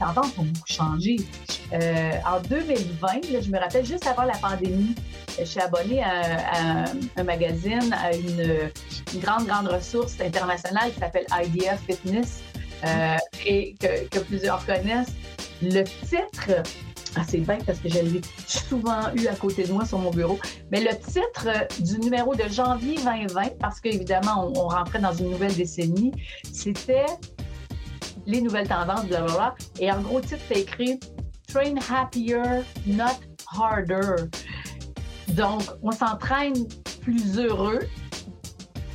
Tendances ont beaucoup changé. Euh, en 2020, je me rappelle juste avant la pandémie, je suis abonnée à, un magazine, à une, grande, grande ressource internationale qui s'appelle IDF Fitness euh, et que, plusieurs connaissent. Le titre ah, c'est bien parce que je l'ai souvent eu à côté de moi sur mon bureau. Mais le titre du numéro de janvier 2020, parce qu'évidemment, on, on rentrait dans une nouvelle décennie, c'était les nouvelles tendances, blablabla. Et en gros, titre, c'est écrit Train happier, not harder. Donc, on s'entraîne plus heureux,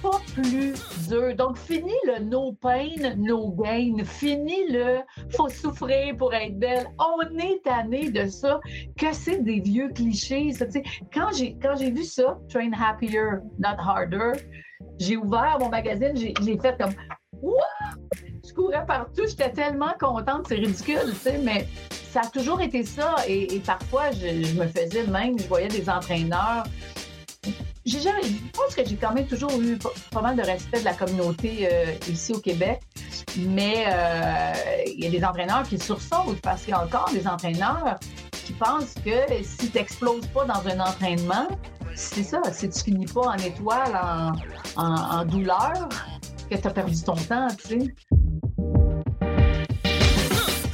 pas plus dur. Donc, fini le no pain, no gain. Fini le faut souffrir pour être belle. On est tanné de ça, que c'est des vieux clichés. Quand j'ai quand j'ai vu ça, Train Happier, Not Harder, j'ai ouvert mon magazine, j'ai fait comme courais partout, j'étais tellement contente, c'est ridicule, tu sais, mais ça a toujours été ça. Et, parfois, je, me faisais même, je voyais des entraîneurs je pense que j'ai quand même toujours eu pas, mal de respect de la communauté euh, ici au Québec, mais euh, il y a des entraîneurs qui sursautent parce qu'il y a encore des entraîneurs qui pensent que si tu n'exploses pas dans un entraînement, c'est ça, si tu finis pas en étoile, en, en, en douleur, que tu as perdu ton temps, tu sais.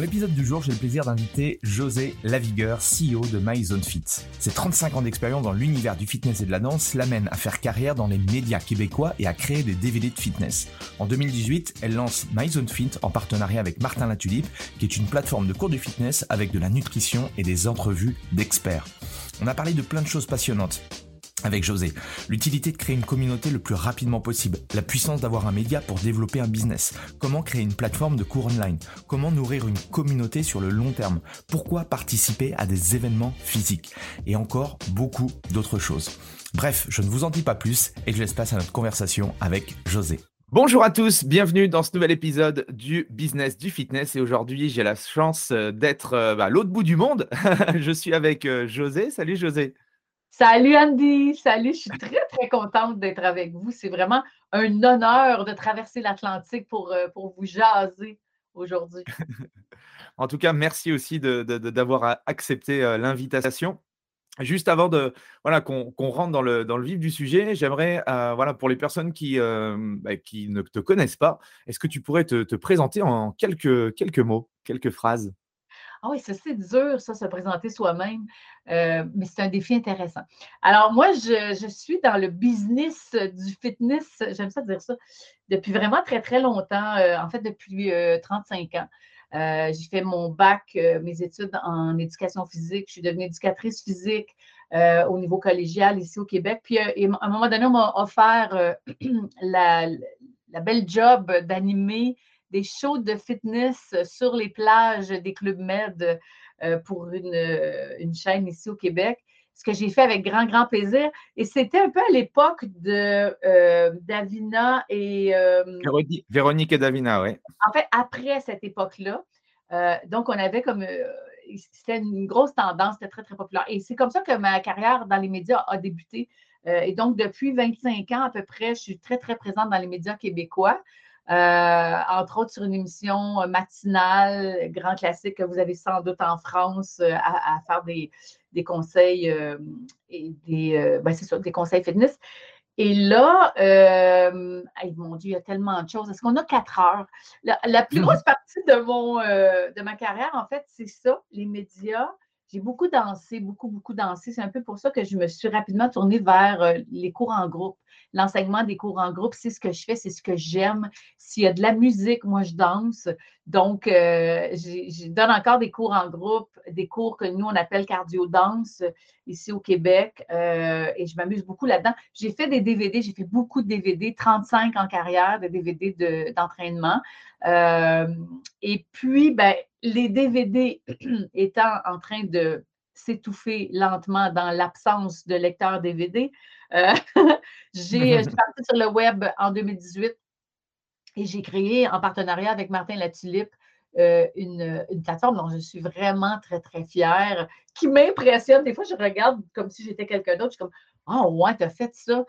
Dans l'épisode du jour, j'ai le plaisir d'inviter José Lavigueur, CEO de MyZoneFit. Ses 35 ans d'expérience dans l'univers du fitness et de la danse l'amènent à faire carrière dans les médias québécois et à créer des DVD de fitness. En 2018, elle lance MyZoneFit en partenariat avec Martin Latulipe, qui est une plateforme de cours de fitness avec de la nutrition et des entrevues d'experts. On a parlé de plein de choses passionnantes avec José. L'utilité de créer une communauté le plus rapidement possible, la puissance d'avoir un média pour développer un business, comment créer une plateforme de cours online, comment nourrir une communauté sur le long terme, pourquoi participer à des événements physiques, et encore beaucoup d'autres choses. Bref, je ne vous en dis pas plus et je laisse place à notre conversation avec José. Bonjour à tous, bienvenue dans ce nouvel épisode du Business du Fitness et aujourd'hui j'ai la chance euh, d'être euh, bah, à l'autre bout du monde. je suis avec euh, José. Salut José. Salut Andy, salut, je suis très très contente d'être avec vous. C'est vraiment un honneur de traverser l'Atlantique pour, euh, vous jaser aujourd'hui. en tout cas, merci aussi d'avoir accepté euh, l'invitation. Juste avant de voilà qu'on rentre dans le, vif du sujet, j'aimerais euh, voilà pour les personnes qui, bah, qui ne te connaissent pas, est-ce que tu pourrais te, te, présenter en quelques, quelques mots, quelques phrases? Ah oui, ça, c'est dur, ça, se présenter soi-même, euh, mais c'est un défi intéressant. Alors, moi, je, suis dans le business du fitness, j'aime ça dire ça, depuis vraiment très, très longtemps, euh, en fait, depuis 35 euh, ans. j'ai fait mon bac, mes études en éducation physique. Je suis devenue éducatrice physique au niveau collégial ici au Québec. Puis, à un moment donné, on m'a offert la, la, belle job d'animer des shows de fitness sur les plages des clubs med pour une, une, chaîne ici au Québec. Ce que j'ai fait avec grand, grand plaisir. Et c'était un peu à l'époque de Davina et. Véronique et Davina, oui. En fait, après cette époque-là. donc, on avait comme c'était une grosse tendance, c'était très, très populaire. Et c'est comme ça que ma carrière dans les médias a débuté. Euh, et donc, depuis 25 ans à peu près, je suis très, très présente dans les médias québécois. Euh, entre autres sur une émission matinale, grand classique que vous avez sans doute en France, euh, à, faire des, conseils et des, ben, des conseils fitness. Et là, euh, mon Dieu, il y a tellement de choses. Est-ce qu'on a quatre heures? La, plus grosse partie de, mon, euh, de ma carrière, en fait, c'est ça, les médias. J'ai beaucoup dansé, beaucoup, beaucoup dansé. C'est un peu pour ça que je me suis rapidement tournée vers euh, les cours en groupe l'enseignement des cours en groupe, c'est ce que je fais, c'est ce que j'aime. S'il y a de la musique, moi, je danse. Donc, euh, je donne encore des cours en groupe, des cours que nous, on appelle cardio-danse ici au Québec. Euh, et je m'amuse beaucoup là-dedans. J'ai fait des DVD, j'ai fait beaucoup de DVD, 35 en carrière de DVD d'entraînement. Euh, et puis, ben, les DVD étant en train de s'étouffer lentement dans l'absence de lecteurs DVD, j'ai parti sur le web en 2018 et j'ai créé en partenariat avec Martin Latulippe euh, une, plateforme dont je suis vraiment très, très fière, qui m'impressionne. Des fois, je regarde comme si j'étais quelqu'un d'autre. Je suis comme Oh, ouais, tu as fait ça.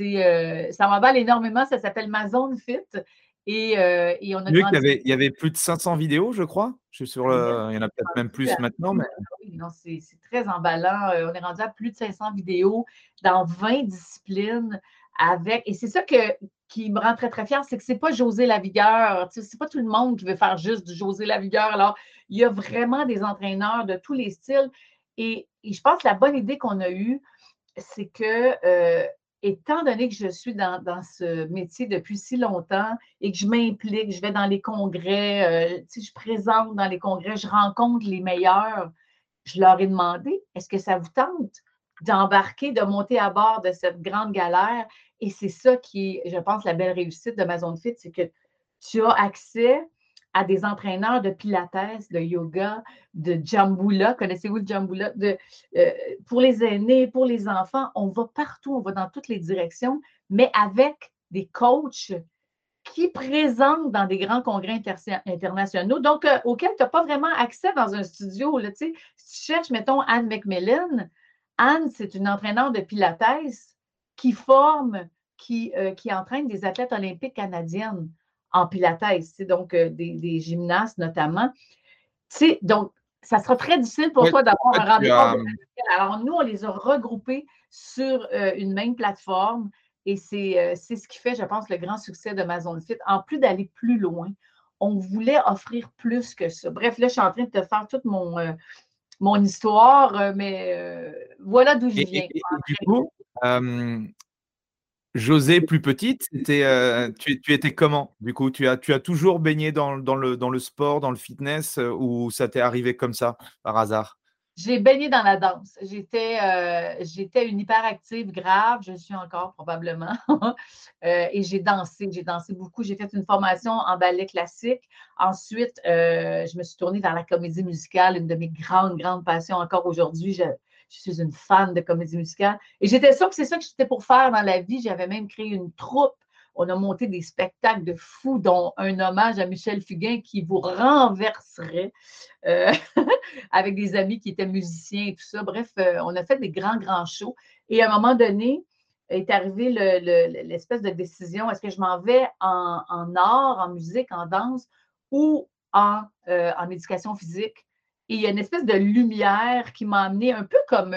Euh, ça m'emballe énormément. Ça s'appelle Ma Zone Fit. Et, on a il, y avait, plus de 500 vidéos, je crois. Je suis sur le... Il y en a peut-être même plus maintenant. Mais... c'est très emballant. on est rendu à plus de 500 vidéos dans 20 disciplines avec. Et c'est ça que, qui me rend très, très fière, c'est que ce n'est pas José Lavigueur. Ce n'est pas tout le monde qui veut faire juste du José Lavigueur. Alors, il y a vraiment des entraîneurs de tous les styles. Et, je pense que la bonne idée qu'on a eue, c'est que étant donné que je suis dans, ce métier depuis si longtemps et que je m'implique, je vais dans les congrès, euh, je présente dans les congrès, je rencontre les meilleurs, je leur ai demandé, est-ce que ça vous tente? D'embarquer, de monter à bord de cette grande galère? Et c'est ça qui est, je pense, la belle réussite de ma fit, c'est que tu as accès à des entraîneurs de pilates, de yoga, de jambula. Connaissez-vous le jambula? De, euh, pour les aînés, pour les enfants, on va partout, on va dans toutes les directions, mais avec des coachs qui présentent dans des grands congrès internationaux, donc euh, auxquels tu n'as pas vraiment accès dans un studio. Là, si tu cherches, mettons, Anne McMillan, Anne, c'est une entraîneur de pilates qui forme, qui, euh, qui entraîne des athlètes olympiques canadiennes en pilates, donc euh, des, gymnastes notamment. donc, ça sera très difficile pour toi d'avoir un rendez-vous. Alors, nous, on les a regroupés sur euh, une même plateforme et c'est ce qui fait, je pense, le grand succès de Amazon Fit. En plus d'aller plus loin, on voulait offrir plus que ça. Bref, là, je suis en train de te faire toute mon, mon histoire, mais voilà d'où je viens. du coup, José, plus petite, euh, tu, étais comment? Du coup, tu as, tu as toujours baigné dans, le, dans le sport, dans le fitness, euh, ou ça t'est arrivé comme ça, par hasard? J'ai baigné dans la danse. J'étais, euh, j'étais une hyperactive grave, je suis encore probablement. et j'ai dansé, j'ai dansé beaucoup. J'ai fait une formation en ballet classique. Ensuite, je me suis tournée vers la comédie musicale, une de mes grandes, grandes passions encore aujourd'hui. Je, je suis une fan de comédie musicale. Et j'étais sûre que c'est ça que j'étais pour faire dans la vie. J'avais même créé une troupe. On a monté des spectacles de fous, dont un hommage à Michel Fugain qui vous renverserait euh, avec des amis qui étaient musiciens et tout ça. Bref, euh, on a fait des grands, grands shows. Et à un moment donné, est arrivée l'espèce de décision, est-ce que je m'en vais en, art, en musique, en danse ou en, euh, en éducation physique? Et il y a une espèce de lumière qui m'a amené un peu comme.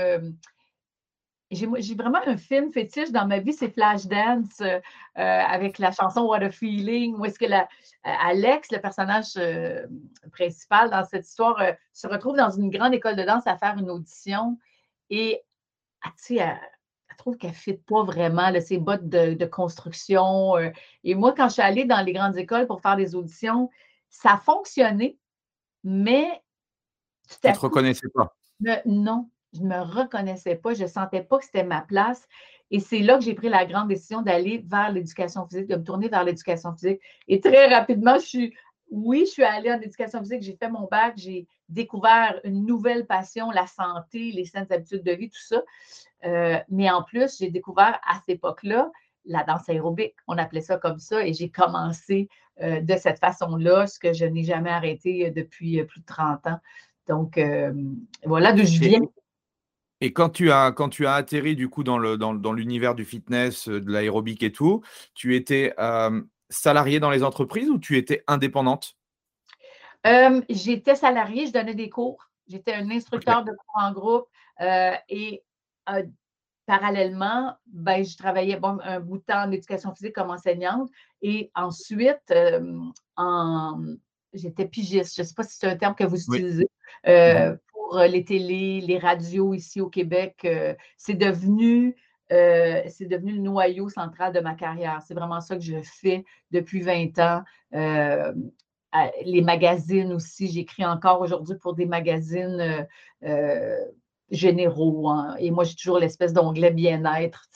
J'ai vraiment un film fétiche dans ma vie, c'est Flashdance euh, avec la chanson What a Feeling, où est-ce que la, Alex, le personnage euh, principal dans cette histoire, se retrouve dans une grande école de danse à faire une audition et ah, tu sais, elle, trouve qu'elle ne fit pas vraiment ses bottes de, de construction. et moi, quand je suis allée dans les grandes écoles pour faire des auditions, ça a fonctionné, mais tu ne te reconnaissais pas? non, je ne me reconnaissais pas. Je ne sentais pas que c'était ma place. Et c'est là que j'ai pris la grande décision d'aller vers l'éducation physique, de me tourner vers l'éducation physique. Et très rapidement, je suis oui, je suis allée en éducation physique, j'ai fait mon bac, j'ai découvert une nouvelle passion, la santé, les saines habitudes de vie, tout ça. Euh, mais en plus, j'ai découvert à cette époque-là la danse aérobique. On appelait ça comme ça et j'ai commencé euh, de cette façon-là, ce que je n'ai jamais arrêté euh, depuis plus de 30 ans. Donc, voilà d'où je viens. Et quand tu as, quand tu as atterri du coup dans, le, dans, l'univers du fitness, de l'aérobic et tout, tu étais salariée dans les entreprises ou tu étais indépendante? j'étais salariée, je donnais des cours. J'étais un instructeur de cours en groupe et parallèlement, ben, je travaillais bon, un bout de temps en éducation physique comme enseignante et ensuite, en, j'étais pigiste. Je ne sais pas si c'est un terme que vous utilisez. Pour les télés, les radios ici au Québec, c'est devenu c'est devenu le noyau central de ma carrière. C'est vraiment ça que je fais depuis 20 ans. les magazines aussi, j'écris encore aujourd'hui pour des magazines généraux. Hein. Et moi, j'ai toujours l'espèce d'onglet bien-être.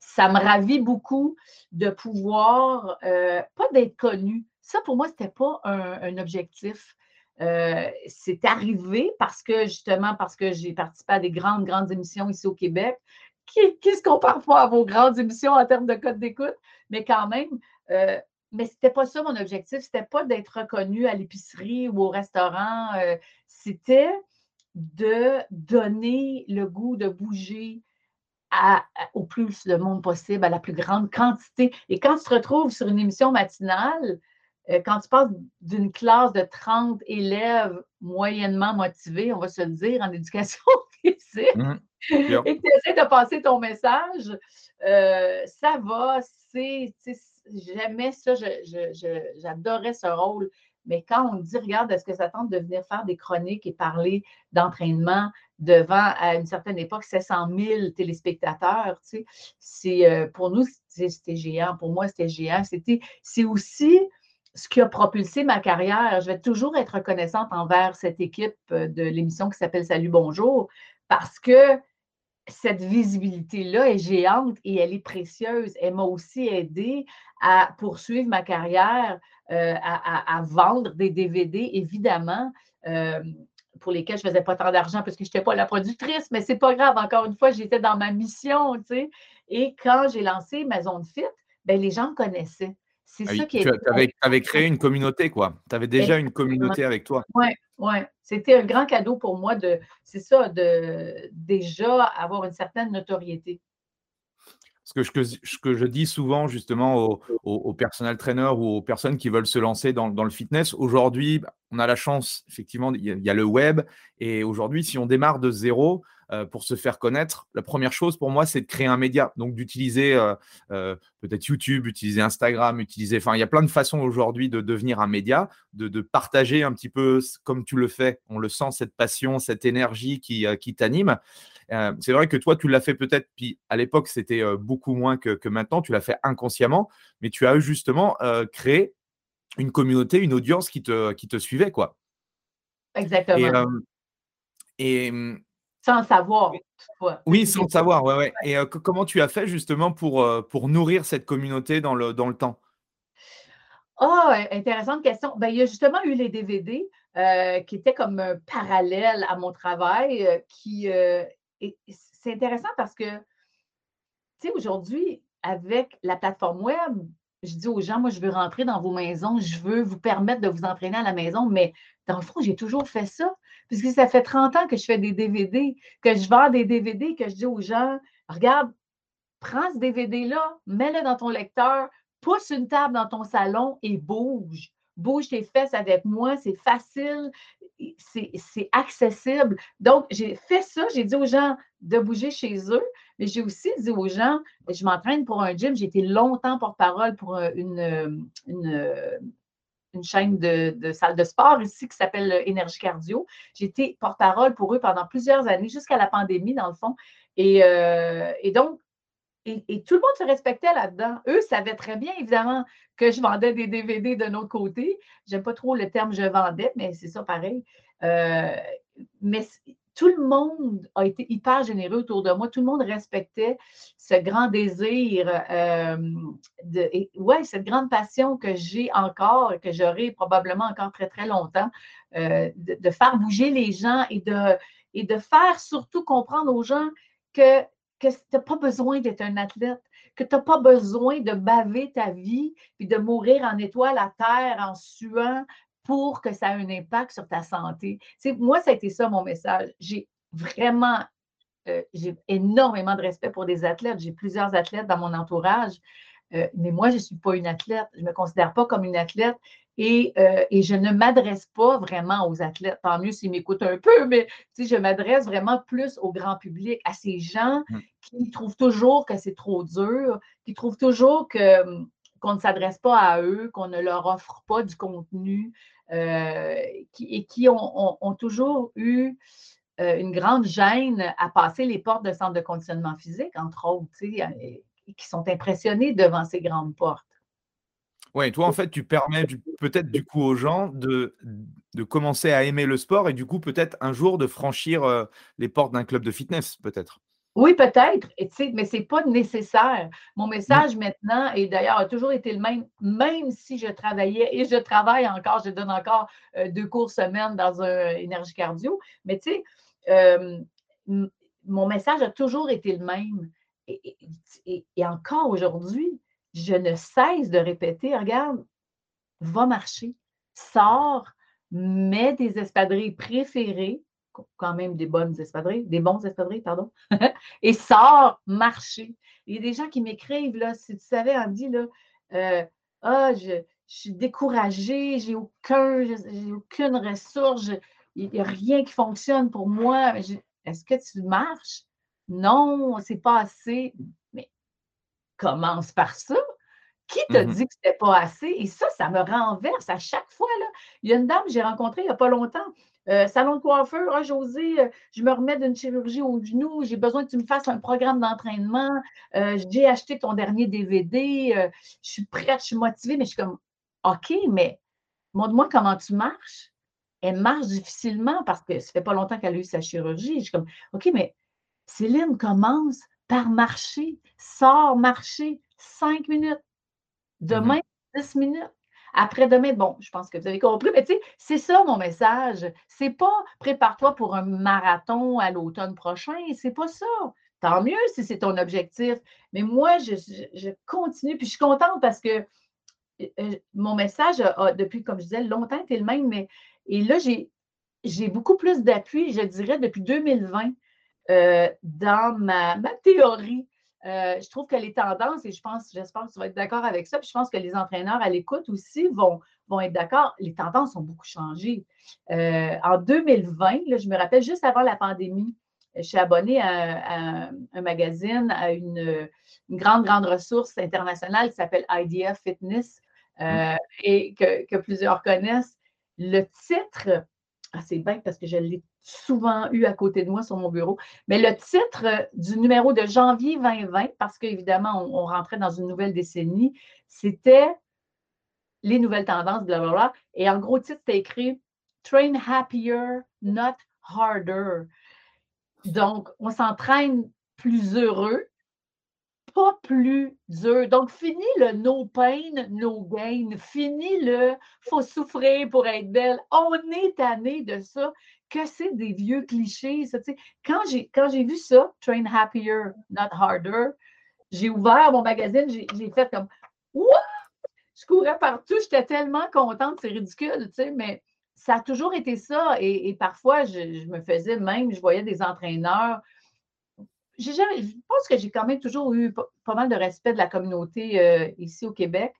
Ça me ravit beaucoup de pouvoir, euh, pas d'être connu. Ça, pour moi, ce n'était pas un, objectif. Euh, c'est arrivé parce que, justement, parce que j'ai participé à des grandes, grandes émissions ici au Québec, qui ne se comparent pas à vos grandes émissions en termes de code d'écoute, mais quand même, euh, mais ce n'était pas ça mon objectif. Ce n'était pas d'être reconnu à l'épicerie ou au restaurant. c'était de donner le goût de bouger au plus de monde possible, à la plus grande quantité. Et quand tu te retrouves sur une émission matinale, euh, quand tu passes d'une classe de 30 élèves moyennement motivés, on va se le dire, en éducation physique, mmh. et que tu essaies de passer ton message, euh, ça va, c'est, j'aimais ça, j'adorais ce rôle. Mais quand on dit, regarde, est-ce que ça tente de venir faire des chroniques et parler d'entraînement devant, à une certaine époque, 700 000 téléspectateurs, tu sais, c'est, euh, pour nous, c'était géant. Pour moi, c'était géant. C'était, c'est aussi ce qui a propulsé ma carrière. Je vais toujours être reconnaissante envers cette équipe euh, de l'émission qui s'appelle Salut, bonjour, parce que cette visibilité-là est géante et elle est précieuse. Elle m'a aussi aidé à poursuivre ma carrière, euh, à, vendre des DVD, évidemment, euh, pour lesquels je ne faisais pas tant d'argent parce que je n'étais pas la productrice, mais ce n'est pas grave. Encore une fois, j'étais dans ma mission, tu sais. Et quand j'ai lancé Maison de Fit, ben, les gens me connaissaient. C'est ah ça qui est. Tu avais, créé une communauté, quoi. Tu avais déjà une communauté avec toi. Oui, oui. C'était un grand cadeau pour moi de, c'est ça, de déjà avoir une certaine notoriété ce que, je, que je dis souvent justement aux, aux, personnel trainers ou aux personnes qui veulent se lancer dans, le fitness, aujourd'hui, bah, on a la chance, effectivement, il y, a, le web. Et aujourd'hui, si on démarre de zéro pour se faire connaître, la première chose pour moi, c'est de créer un média. Donc d'utiliser euh, euh, peut-être YouTube, utiliser Instagram, utiliser. Enfin, il y a plein de façons aujourd'hui de devenir un média, de, de, partager un petit peu comme tu le fais. On le sent, cette passion, cette énergie qui, qui t'anime. Euh, c'est vrai que toi, tu l'as fait peut-être, puis à l'époque, c'était euh, beaucoup moins que, maintenant, tu l'as fait inconsciemment, mais tu as justement euh, créé une communauté, une audience qui te, qui te suivait, quoi. Exactement. Et, mmh, sans savoir. Oui, sans savoir, ouais, ouais. Et comment tu as fait justement pour, pour nourrir cette communauté dans le, dans le temps? Oh, intéressante question. Ben, il y a justement eu les DVD qui étaient comme un parallèle à mon travail, qui c'est intéressant parce que, tu sais, aujourd'hui, avec la plateforme web, je dis aux gens, moi, je veux rentrer dans vos maisons, je veux vous permettre de vous entraîner à la maison, mais dans le fond, j'ai toujours fait ça, puisque ça fait 30 ans que je fais des DVD, que je vends des DVD, que je dis aux gens, regarde, prends ce DVD-là, mets-le dans ton lecteur, pousse une table dans ton salon et bouge. Bouge tes fesses avec moi, c'est facile c'est accessible. Donc, j'ai fait ça, j'ai dit aux gens de bouger chez eux, mais j'ai aussi dit aux gens, je m'entraîne pour un gym, j'ai été longtemps porte-parole pour euh, une, euh, euh, une, chaîne de, de salle de sport ici qui s'appelle Énergie Cardio. J'ai été porte-parole pour eux pendant plusieurs années, jusqu'à la pandémie, dans le fond. Et, et donc, et, tout le monde se respectait là-dedans. Eux savaient très bien, évidemment, que je vendais des DVD de notre côté. J'aime pas trop le terme je vendais, mais c'est ça pareil. Euh, mais tout le monde a été hyper généreux autour de moi. Tout le monde respectait ce grand désir, euh, de, ouais, cette grande passion que j'ai encore et que j'aurai probablement encore très, très longtemps, euh, de, faire bouger les gens et de, et de faire surtout comprendre aux gens que, que tu n'as pas besoin d'être un athlète, que tu n'as pas besoin de baver ta vie puis de mourir en étoile à terre en suant pour que ça ait un impact sur ta santé. moi, ça a été ça mon message. J'ai vraiment, euh, j'ai énormément de respect pour des athlètes. J'ai plusieurs athlètes dans mon entourage, euh, mais moi, je ne suis pas une athlète. Je ne me considère pas comme une athlète. Et, euh, et je ne m'adresse pas vraiment aux athlètes. Tant mieux s'ils m'écoutent un peu, mais je m'adresse vraiment plus au grand public, à ces gens mmh. qui trouvent toujours que c'est trop dur, qui trouvent toujours que, hum, qu'on ne s'adresse pas à eux, qu'on ne leur offre pas du contenu, qui, et qui ont, toujours eu euh, une grande gêne à passer les portes de centre de conditionnement physique, entre autres, et qui sont impressionnés devant ces grandes portes. Oui, toi, en fait, tu permets peut-être du coup aux gens de, de commencer à aimer le sport et du coup, peut-être un jour de franchir euh, les portes d'un club de fitness, peut-être. Oui, peut-être, mais ce n'est pas nécessaire. Mon message maintenant, et d'ailleurs, a toujours été le même, même si je travaillais et je travaille encore, je donne encore euh, deux cours semaine dans un énergie cardio, mais tu sais, euh, mon message a toujours été le même. Et, encore aujourd'hui, je ne cesse de répéter, regarde, va marcher, sors, mets des espadrilles préférées, quand même des bonnes espadrilles, des bons espadrilles, pardon, et sors marcher. Il y a des gens qui m'écrivent, là, si tu savais, Andy, là, euh, ah, je, suis découragée, j'ai aucun, j'ai aucune ressource, il n'y a rien qui fonctionne pour moi. Est-ce que tu marches? Non, c'est pas assez. Mais commence par ça. Qui t'a mmh dit que c'était pas assez? Et ça, ça me renverse à chaque fois. Là. Il y a une dame que j'ai rencontrée il n'y a pas longtemps. Euh, salon de coiffeur, ah, José, euh, je me remets d'une chirurgie au genou, j'ai besoin que tu me fasses un programme d'entraînement. Euh, j'ai acheté ton dernier DVD, je suis prête, je suis motivée, mais je suis comme OK, mais montre-moi comment tu marches. Elle marche difficilement parce que ça fait pas longtemps qu'elle a eu sa chirurgie. Je suis comme OK, mais Céline commence par marcher, sort marcher cinq minutes. Mmh Demain, dix minutes. Après-demain, bon, je pense que vous avez compris, mais tu sais, c'est ça mon message. C'est pas prépare-toi pour un marathon à l'automne prochain, c'est pas ça. Tant mieux si c'est ton objectif. Mais moi, je, continue, puis je suis contente parce que euh, euh, mon message a, depuis, comme je disais, longtemps été le même, mais et là, j'ai beaucoup plus d'appui, je dirais, depuis 2020 euh, dans ma, ma théorie euh, je trouve que les tendances, et je pense, j'espère que tu vas être d'accord avec ça, puis je pense que les entraîneurs à l'écoute aussi vont, vont être d'accord, les tendances ont beaucoup changé. Euh, en 2020, je me rappelle juste avant la pandémie, je suis abonnée à, un magazine, à une, grande, grande ressource internationale qui s'appelle IDF Fitness euh, mmh. et que, que, plusieurs connaissent. Le titre, ah, c'est bien parce que je l'ai souvent eu à côté de moi sur mon bureau. Mais le titre euh, du numéro de janvier 2020, parce qu'évidemment, on, rentrait dans une nouvelle décennie, c'était les nouvelles tendances, blablabla. Et en gros titre, c'était écrit Train happier, not harder. Donc, on s'entraîne plus heureux, pas plus dur. Donc, fini le no pain, no gain. Fini le faut souffrir pour être belle. On est tanné de ça que c'est des vieux clichés. Ça, quand j'ai quand j'ai vu ça, Train Happier, Not Harder, j'ai ouvert mon magazine, j'ai fait comme What? Je courais partout, j'étais tellement contente, c'est ridicule, mais ça a toujours été ça. Et, parfois, je, me faisais même, je voyais des entraîneurs. je pense que j'ai quand même toujours eu pas, mal de respect de la communauté euh, ici au Québec.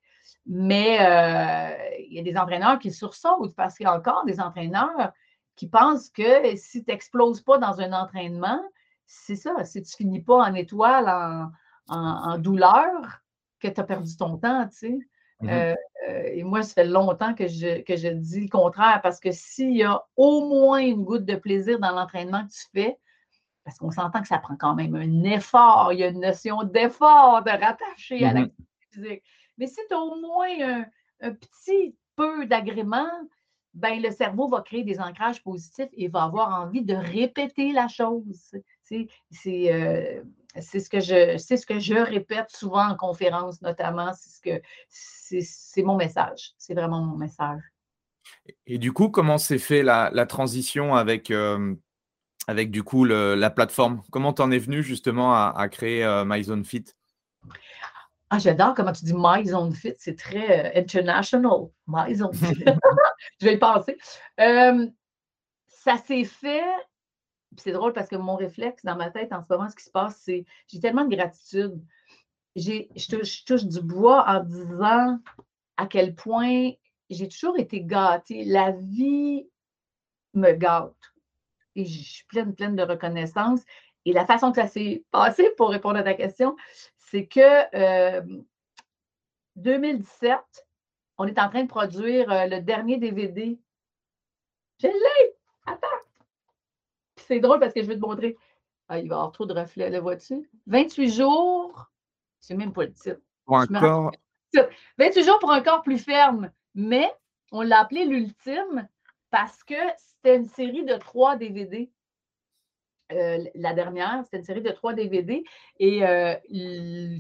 Mais euh, il y a des entraîneurs qui sursautent parce qu'il y a encore des entraîneurs qui pensent que si tu n'exploses pas dans un entraînement, c'est ça, si tu ne finis pas en étoile, en, douleur, que tu as perdu ton temps, tu sais. Mmh euh, euh, et moi, ça fait longtemps que je, que je dis le contraire, parce que s'il y a au moins une goutte de plaisir dans l'entraînement que tu fais, parce qu'on s'entend que ça prend quand même un effort, il y a une notion d'effort de rattacher à mmh l'activité physique. Mais si tu as au moins un, un petit peu d'agrément, ben, le cerveau va créer des ancrages positifs et va avoir envie de répéter la chose. C'est euh, ce, que je, ce que je répète souvent en conférence, notamment. C'est ce que c'est mon message. C'est vraiment mon message. Et du coup, comment s'est fait la, transition avec, euh, avec du coup la plateforme? Comment t'en es venu justement à, créer euh, MyZoneFit ah, j'adore comment tu dis My Zone Fit, c'est très euh, international. My Zone Fit. je vais y penser. Euh, ça s'est fait, c'est drôle parce que mon réflexe dans ma tête en ce moment, ce qui se passe, c'est j'ai tellement de gratitude. Je touche, du bois en disant à quel point j'ai toujours été gâtée. La vie me gâte. Et je suis pleine, pleine de reconnaissance. Et la façon que ça s'est passé, pour répondre à ta question, c'est que 2017, euh, on est en train de produire euh, le dernier DVD. Je l'ai! Attends! C'est drôle parce que je vais te montrer. Ah, il va y avoir trop de reflets, le vois-tu? 28 jours, sais même pas le titre. Pour un corps. 28 jours pour un corps plus ferme. Mais on l'a appelé l'ultime parce que c'était une série de trois DVD. Euh, la dernière, c'était une série de trois DVD et euh,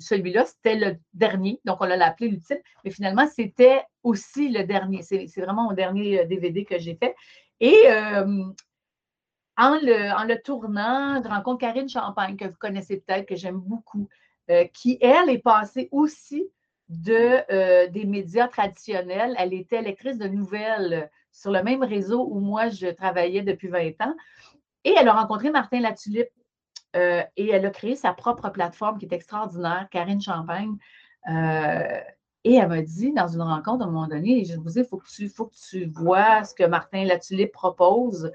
celui-là, c'était le dernier, donc on l'a appelé l'ultime, mais finalement, c'était aussi le dernier. C'est vraiment mon dernier DVD euh, que j'ai fait. Et en, le, tournant, je rencontre Karine Champagne, que vous connaissez peut-être, que j'aime beaucoup, qui, elle, est passée aussi de, des médias traditionnels. Elle était lectrice de nouvelles sur le même réseau où moi, je travaillais depuis 20 ans. Et elle a rencontré Martin Latulippe euh, et elle a créé sa propre plateforme qui est extraordinaire, Karine Champagne. Euh, et elle m'a dit dans une rencontre à un moment donné, je vous dis, il faut, que tu, faut que tu vois ce que Martin Latulippe propose.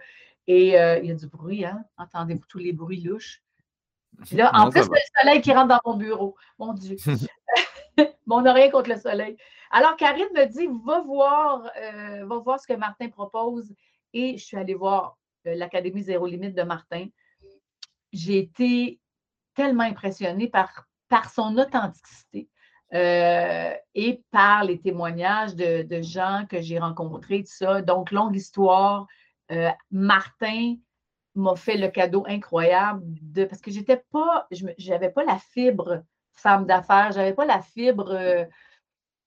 Et euh, il y a du bruit, hein? Entendez-vous tous les bruits louches? là, en plus, le soleil qui rentre dans mon bureau. Mon Dieu. mon oreille contre le soleil. Alors, Karine me dit, va voir, va voir ce que Martin propose. Et je suis allée voir l'Académie Zéro Limite de Martin. J'ai été tellement impressionnée par, par son authenticité euh, et par les témoignages de, gens que j'ai rencontrés, tout ça. Donc, longue histoire. Euh, Martin m'a fait le cadeau incroyable de parce que j'étais pas, je n'avais pas la fibre femme d'affaires, j'avais pas la fibre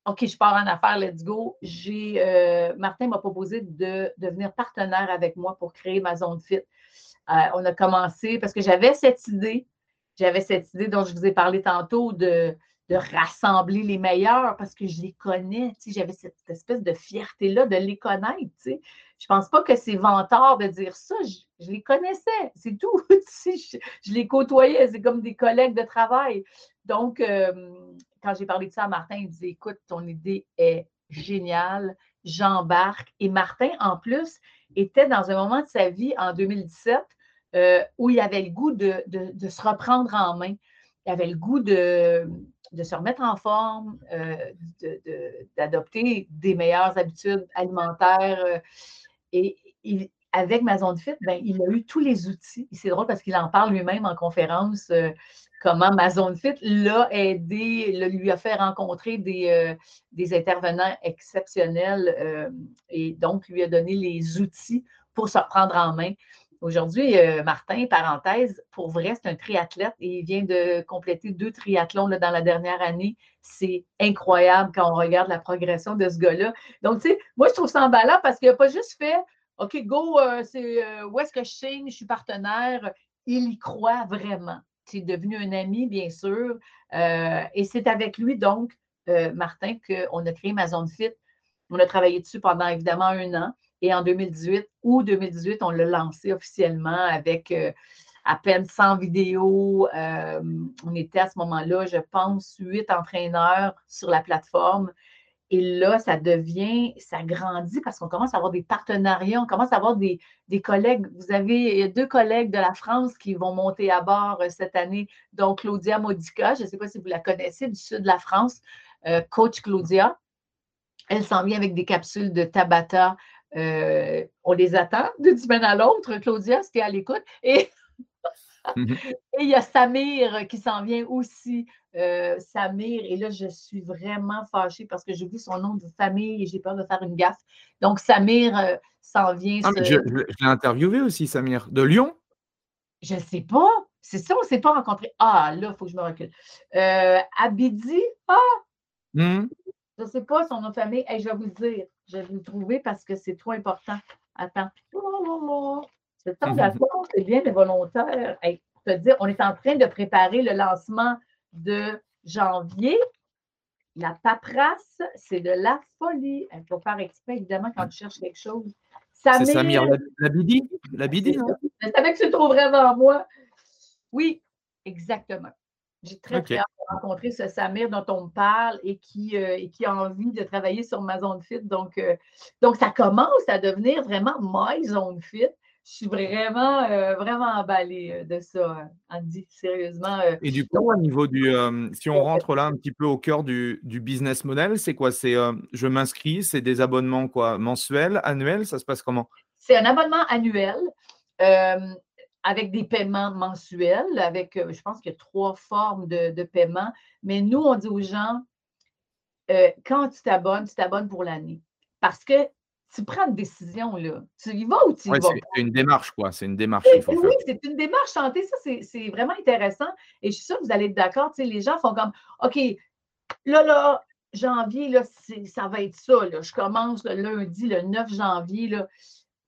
OK, je pars en affaires, let's go. J'ai, euh, Martin m'a proposé de, devenir partenaire avec moi pour créer ma zone fit. Euh, on a commencé parce que j'avais cette idée, j'avais cette idée dont je vous ai parlé tantôt de, de rassembler les meilleurs parce que je les connais. J'avais cette espèce de fierté-là de les connaître. Je ne pense pas que c'est vantard de dire ça. Je, les connaissais, c'est tout. je, je, les côtoyais, c'est comme des collègues de travail. Donc, euh, quand j'ai parlé de ça à Martin, il disait Écoute, ton idée est géniale, j'embarque. Et Martin, en plus, était dans un moment de sa vie en 2017 euh, où il avait le goût de, se reprendre en main. Il avait le goût de, se remettre en forme, euh, d'adopter des meilleures habitudes alimentaires. Euh, et avec ma zone fit, ben, il a eu tous les outils. C'est drôle parce qu'il en parle lui-même en conférence comment ma zone fit l'a aidé, lui a fait rencontrer des, euh, intervenants exceptionnels euh, et donc lui a donné les outils pour se reprendre en main. Aujourd'hui, euh, Martin, parenthèse, pour vrai, c'est un triathlète et il vient de compléter deux triathlons dans la dernière année. C'est incroyable quand on regarde la progression de ce gars-là. Donc, tu sais, moi, je trouve ça emballant parce qu'il n'a pas juste fait OK, go, c'est où est-ce que je signe, je suis partenaire. Il y croit vraiment c'est devenu un ami, bien sûr. Euh, et c'est avec lui, donc, euh, Martin, qu'on a créé ma fit. On a travaillé dessus pendant évidemment un an. Et en 2018, ou 2018, on l'a lancé officiellement avec euh, à peine 100 vidéos. on était à ce moment-là, je pense, huit entraîneurs sur la plateforme. Et là, ça devient, ça grandit parce qu'on commence à avoir des partenariats, on commence à avoir des, collègues. Vous avez deux collègues de la France qui vont monter à bord euh, cette année, donc Claudia Modica, je ne sais pas si vous la connaissez, du sud de la France, euh, coach Claudia. Elle s'en vient avec des capsules de Tabata. Euh, on les attend d'une semaine à l'autre, Claudia, c'était à l'écoute. Et, mmh et il y a Samir qui s'en vient aussi euh, Samir, et là, je suis vraiment fâchée parce que j'ai vu son nom de famille et j'ai peur de faire une gaffe. Donc, Samir euh, s'en vient. Ah, je, l'ai interviewé aussi, Samir. De Lyon? Je ne sais pas. C'est ça, on ne s'est pas rencontré. Ah, là, il faut que je me recule. Euh, Abidi, ah! Mmh. Je ne sais pas son nom de famille. je vais vous le dire. Je vais vous le trouver parce que c'est trop important. Attends. C'est temps c'est bien, mais volontaire. te dire, on est en train de préparer le lancement de janvier. La paperasse, c'est de la folie. Il faut faire exprès, évidemment, quand tu cherches quelque chose. C'est Samir Labidi? Labidi, non? Je savais que tu le trouverais avant moi. Oui, exactement. J'ai très, très hâte de rencontrer ce Samir dont on me parle et qui, euh, et qui a envie de travailler sur ma zone fit. Donc, euh, donc, ça commence à devenir vraiment my zone fit suis vraiment, euh, vraiment emballée euh, de ça, Andy, sérieusement. Euh. Et du coup, au niveau du. si on rentre là un petit peu au cœur du, business model, c'est quoi? C'est je m'inscris, c'est des abonnements quoi mensuels, annuels? Ça se passe comment? C'est un abonnement annuel avec des paiements mensuels, avec, je pense qu'il y a trois formes de, de paiement. Mais nous, on dit aux gens, quand tu t'abonnes, tu t'abonnes pour l'année. Parce que tu prends une décision, là. Tu y vas ou tu y vas C'est une démarche, quoi. C'est une démarche qu'il faut oui, c'est une démarche santé. Ça, c'est vraiment intéressant. Et je suis sûre que vous allez être d'accord. Les gens font comme OK, là, là, janvier, là, ça va être ça. Là. Je commence le lundi, le 9 janvier, là,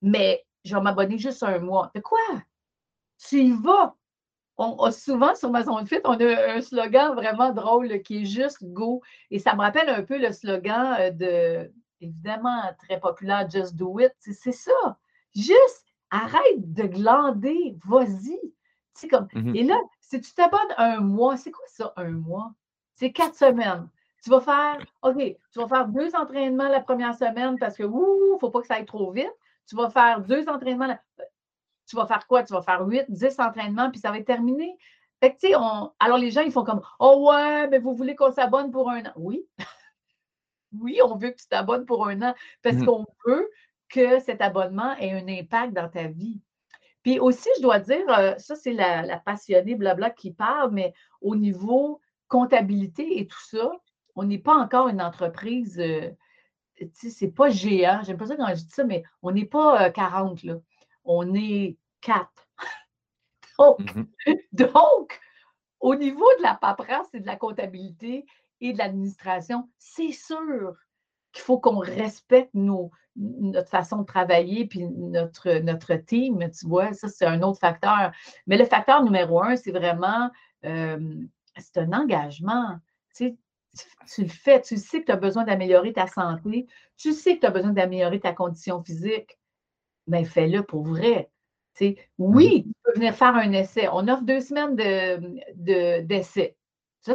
mais je vais m'abonner juste un mois. De quoi? Tu y vas. On a souvent sur Maison de Fit, on a un slogan vraiment drôle qui est juste go. Et ça me rappelle un peu le slogan euh, de évidemment très populaire, Just Do It. C'est ça. Juste arrête de glander, vas-y. Comme... Mm-hmm. Et là, si tu t'abonnes un mois, c'est quoi ça, un mois? C'est quatre semaines. Tu vas faire, OK, tu vas faire deux entraînements la première semaine parce que, ouh, il ne faut pas que ça aille trop vite. Tu vas faire deux entraînements. Tu vas faire quoi? Tu vas faire huit, dix entraînements, puis ça va être terminé. Fait que, tu sais, on... alors les gens, ils font comme, oh ouais, mais vous voulez qu'on s'abonne pour un an? Oui. Oui, on veut que tu t'abonnes pour un an parce mmh qu'on veut que cet abonnement ait un impact dans ta vie. Puis aussi, je dois dire, euh, ça, c'est la, passionnée blabla qui parle, mais au niveau comptabilité et tout ça, on n'est pas encore une entreprise, euh, tu sais, c'est pas géant. J'aime pas ça quand je dis ça, mais on n'est pas 40, euh, là. On est 4. donc, mmh donc, au niveau de la paperasse et de la comptabilité, et de l'administration, c'est sûr qu'il faut qu'on respecte nos, notre façon de travailler puis notre, notre team, tu vois, ça, c'est un autre facteur. Mais le facteur numéro un, c'est vraiment, euh, c'est un engagement. Tu, sais, tu le fais, tu sais que tu as besoin d'améliorer ta santé, tu sais que tu as besoin d'améliorer ta condition physique, mais ben, fais-le pour vrai. Tu sais, oui, mmh tu peux venir faire un essai. On offre deux semaines d'essai. De,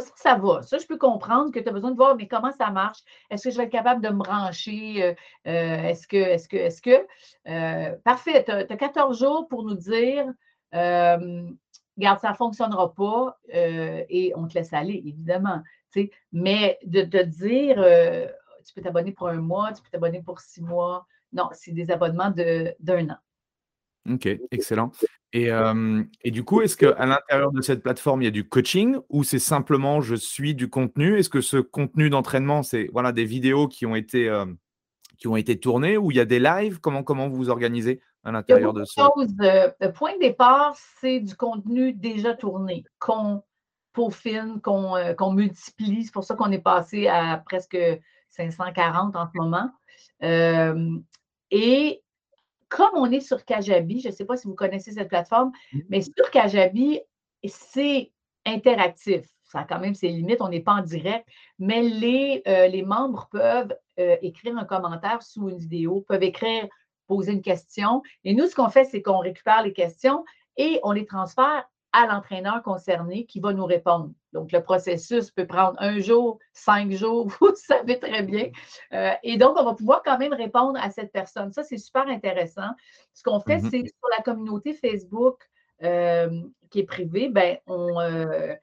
ça, ça, va. Ça, je peux comprendre que tu as besoin de voir, mais comment ça marche? Est-ce que je vais être capable de me brancher? Euh, euh, est-ce que, est-ce que, est-ce que? Euh, parfait, tu as, 14 jours pour nous dire, regarde, ça ne fonctionnera pas et on te laisse aller, évidemment. Mais de te dire, tu peux t'abonner pour un mois, tu peux t'abonner pour six mois. Non, c'est des abonnements d'un an. OK, excellent. Et, et du coup, est-ce qu'à l'intérieur de cette plateforme, il y a du coaching ou c'est simplement je suis du contenu? Est-ce que ce contenu d'entraînement, c'est voilà, des vidéos qui ont été, qui ont été tournées ou il y a des lives? Comment, comment vous vous organisez à l'intérieur de ça? le point de départ, c'est du contenu déjà tourné, qu'on peaufine, qu'on multiplie. C'est pour ça qu'on est passé à presque 540 en ce moment. et comme on est sur Kajabi, je ne sais pas si vous connaissez cette plateforme, mmh. mais sur Kajabi, c'est interactif. Ça a quand même ses limites, on n'est pas en direct, mais les, euh, les membres peuvent euh, écrire un commentaire sous une vidéo, peuvent écrire, poser une question. Et nous, ce qu'on fait, c'est qu'on récupère les questions et on les transfère à l'entraîneur concerné qui va nous répondre. Donc, le processus peut prendre un jour, cinq jours, vous savez très bien. Euh, et donc, on va pouvoir quand même répondre à cette personne. Ça, c'est super intéressant. Ce qu'on fait, mm-hmm. c'est sur la communauté Facebook euh, qui est privée, ben, on, euh,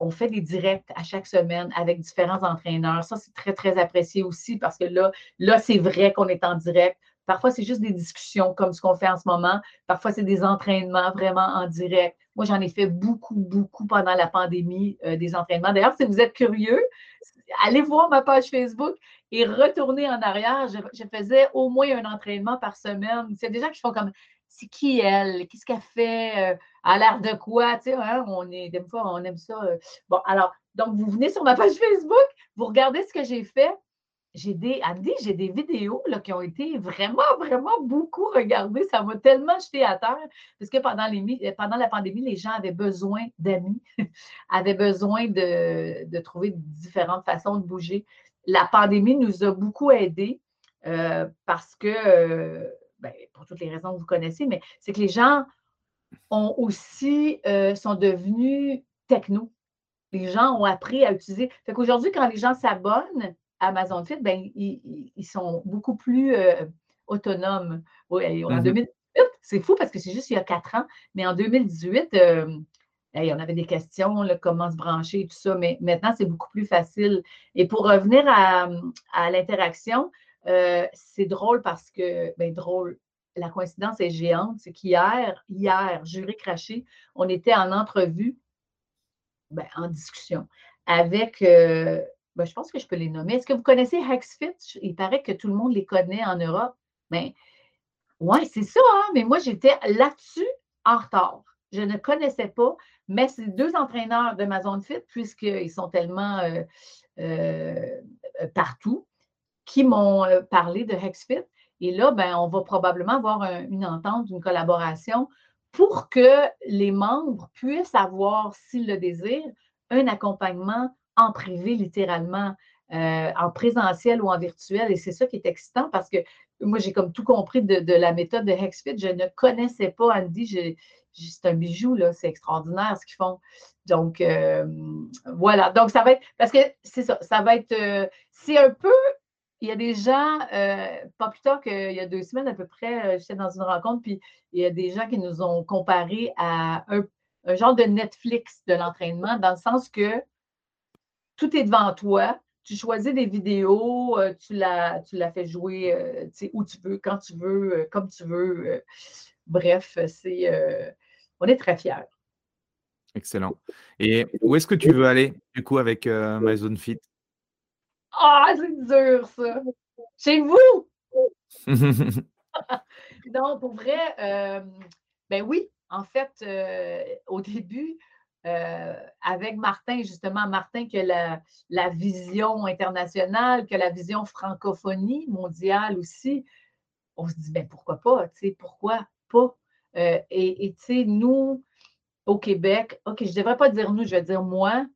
on fait des directs à chaque semaine avec différents entraîneurs. Ça, c'est très, très apprécié aussi parce que là, là c'est vrai qu'on est en direct Parfois, c'est juste des discussions comme ce qu'on fait en ce moment. Parfois, c'est des entraînements vraiment en direct. Moi, j'en ai fait beaucoup, beaucoup pendant la pandémie, euh, des entraînements. D'ailleurs, si vous êtes curieux, allez voir ma page Facebook et retournez en arrière. Je, faisais au moins un entraînement par semaine. C'est des gens qui font comme c'est qui elle? Qu'est-ce qu'elle fait? Euh, à l'air de quoi? Hein, on est, des fois, on aime ça. Euh. Bon, alors, donc, vous venez sur ma page Facebook, vous regardez ce que j'ai fait. J'ai des, j'ai des vidéos là, qui ont été vraiment, vraiment beaucoup regardées. Ça m'a tellement jeté à terre parce que pendant, les, pendant la pandémie, les gens avaient besoin d'amis, avaient besoin de, de, trouver différentes façons de bouger. La pandémie nous a beaucoup aidés euh, parce que ben, pour toutes les raisons que vous connaissez, mais c'est que les gens ont aussi, euh, sont devenus techno. Les gens ont appris à utiliser. Fait qu'aujourd'hui, quand les gens s'abonnent Amazon Fit, ben, ils, sont beaucoup plus euh, autonomes. Oui, en 2018, mmh c'est fou parce que c'est juste il y a quatre ans, mais en 2018, euh, on avait des questions, comment se brancher, tout ça, mais maintenant, c'est beaucoup plus facile. Et pour revenir à, à l'interaction, euh, c'est drôle parce que, ben drôle, la coïncidence est géante, c'est qu'hier, hier, juré craché, on était en entrevue, ben, en discussion avec, euh, ben, je pense que je peux les nommer. Est-ce que vous connaissez HexFit? Il paraît que tout le monde les connaît en Europe. Ben, oui, c'est ça, hein? mais moi, j'étais là-dessus en retard. Je ne connaissais pas, mais c'est deux entraîneurs de ma zone fit, puisqu'ils sont tellement euh, partout qui m'ont euh, parlé de HexFit. Et là, ben, on va probablement avoir une entente, une collaboration pour que les membres puissent avoir, s'ils le désirent, un accompagnement en privé, littéralement, euh, en présentiel ou en virtuel. Et c'est ça qui est excitant parce que moi, j'ai comme tout compris de, la méthode de HexFit. Je ne connaissais pas Andy. C'est un bijou, là. C'est extraordinaire ce qu'ils font. Donc, euh, voilà. Donc, ça va être, parce que c'est ça, ça va être, c'est un peu il y a des gens, euh, pas plus tard qu'il y a deux semaines à peu près, euh, j'étais dans une rencontre, puis il y a des gens qui nous ont comparé à un, genre de Netflix de l'entraînement, dans le sens que tout est devant toi, tu choisis des vidéos, euh, tu, la, tu la fais jouer où tu veux, quand tu veux, comme tu veux. bref, c'est on est très fiers. Excellent. Et où est-ce que tu veux aller, du coup, avec MyZoneFit ah, c'est dur, ça. Chez vous? non, pour vrai, euh, ben oui, en fait, euh, au début, euh, avec Martin, justement, Martin, que la, vision internationale, que la vision francophonie mondiale aussi, on se dit, ben pourquoi pas, tu sais, pourquoi pas? et tu sais, nous, au Québec, OK, je ne devrais pas dire nous, je vais dire moi,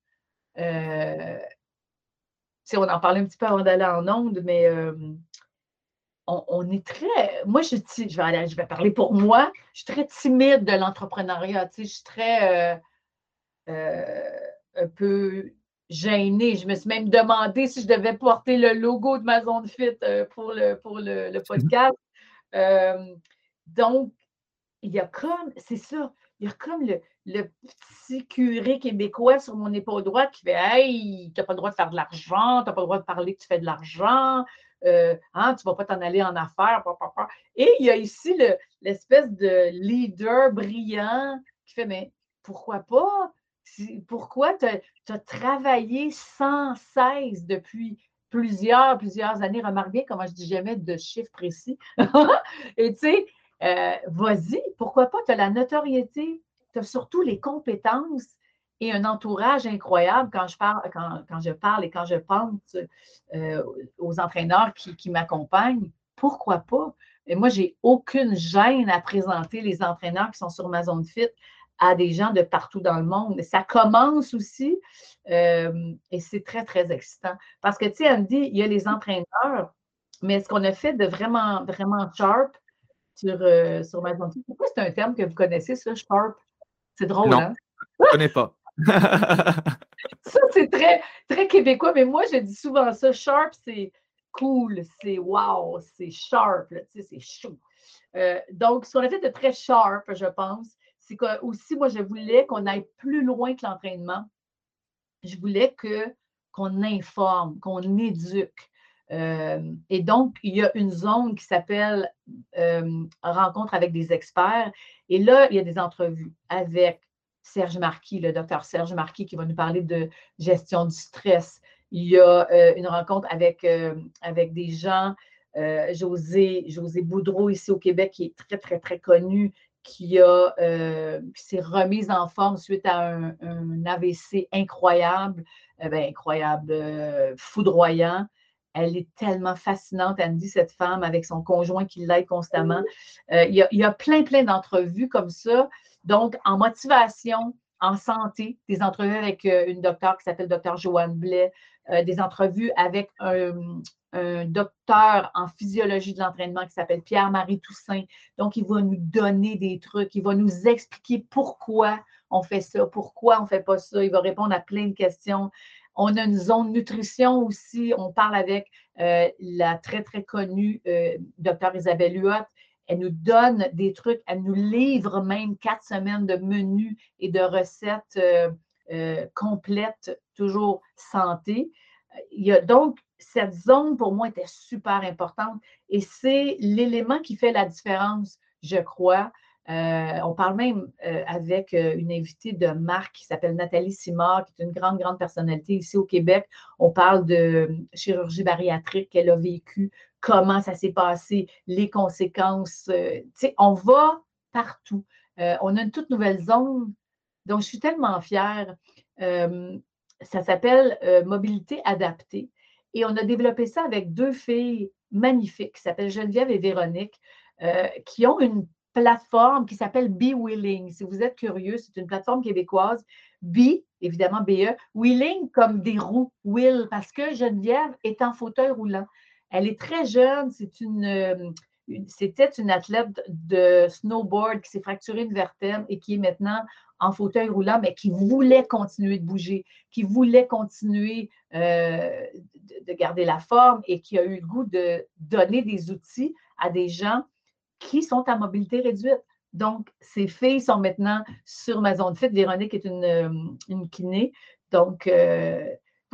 on en parlait un petit peu avant d'aller en onde, mais euh, on, est très. Moi, je, je, vais je vais parler pour moi. Je suis très timide de l'entrepreneuriat. Je suis très euh, euh, un peu gênée. Je me suis même demandé si je devais porter le logo de ma zone fit pour le, pour le podcast. donc, il y a comme, c'est ça, il y a comme le, petit curé québécois sur mon épaule droite qui fait Hey, tu n'as pas le droit de faire de l'argent, tu n'as pas le droit de parler que tu fais de l'argent, euh, hein, tu ne vas pas t'en aller en affaires. Et il y a ici l'espèce de leader brillant qui fait Mais pourquoi pas? Pourquoi tu as, travaillé sans cesse depuis plusieurs, plusieurs années? Remarque bien comment je dis jamais de chiffres précis. Et tu sais, euh, vas-y, pourquoi pas? Tu as la notoriété, tu as surtout les compétences et un entourage incroyable quand je parle, quand, je parle et quand je pense euh, aux entraîneurs qui, m'accompagnent. Pourquoi pas? Et moi, j'ai aucune gêne à présenter les entraîneurs qui sont sur ma zone fit à des gens de partout dans le monde. Ça commence aussi euh, et c'est très, très excitant. Parce que, tu sais, Andy, il y a les entraîneurs, mais ce qu'on a fait de vraiment, vraiment sharp, sur, euh, sur Pourquoi c'est un terme que vous connaissez, ça, sharp? C'est drôle, non, hein? Je ne connais pas. ça, c'est très, très québécois, mais moi, je dis souvent ça. Sharp, c'est cool, c'est wow, c'est sharp, tu sais, c'est chaud. Euh, donc, ce qu'on a fait de très sharp, je pense, c'est que aussi, moi, je voulais qu'on aille plus loin que l'entraînement. Je voulais que qu'on informe, qu'on éduque. et donc, il y a une zone qui s'appelle rencontre avec des experts. Et là, il y a des entrevues avec Serge Marquis, le docteur Serge Marquis, qui va nous parler de gestion du stress. Il y a une rencontre avec, avec des gens, José, José Boudreau ici au Québec, qui est très, très, très connu, qui a s'est remise en forme suite à un, AVC incroyable, ben, incroyable, foudroyant. Elle est tellement fascinante, Andy, cette femme, avec son conjoint qui l'aide constamment. Euh, il, y a, plein, plein d'entrevues comme ça. Donc, en motivation, en santé, des entrevues avec euh, une docteure qui s'appelle Dr. Joanne Blais, euh, des entrevues avec un, docteur en physiologie de l'entraînement qui s'appelle Pierre-Marie Toussaint. Donc, il va nous donner des trucs, il va nous expliquer pourquoi on fait ça, pourquoi on ne fait pas ça. Il va répondre à plein de questions. On a une zone nutrition aussi. On parle avec euh, la très, très connue euh, docteur Isabelle Huot. Elle nous donne des trucs, elle nous livre même quatre semaines de menus et de recettes euh, complètes, toujours santé. Il y a donc cette zone pour moi était super importante et c'est l'élément qui fait la différence, je crois, euh, on parle même euh, avec euh, une invitée de marque qui s'appelle Nathalie Simard, qui est une grande, grande personnalité ici au Québec. On parle de chirurgie bariatrique qu'elle a vécue, comment ça s'est passé, les conséquences. on va partout. on a une toute nouvelle zone dont je suis tellement fière. ça s'appelle mobilité adaptée. Et on a développé ça avec deux filles magnifiques qui s'appellent Geneviève et Véronique, qui ont une plateforme qui s'appelle Be Willing. Si vous êtes curieux, c'est une plateforme québécoise. Be, évidemment, BE. Willing comme des roues, Will, parce que Geneviève est en fauteuil roulant. Elle est très jeune, c'est une, c'était une athlète de snowboard qui s'est fracturée une vertèbre et qui est maintenant en fauteuil roulant, mais qui voulait continuer de bouger, qui voulait continuer euh, de garder la forme et qui a eu le goût de donner des outils à des gens qui sont à mobilité réduite. Donc, ces filles sont maintenant sur ma zone fit. Véronique est une, euh, kiné. Donc, euh,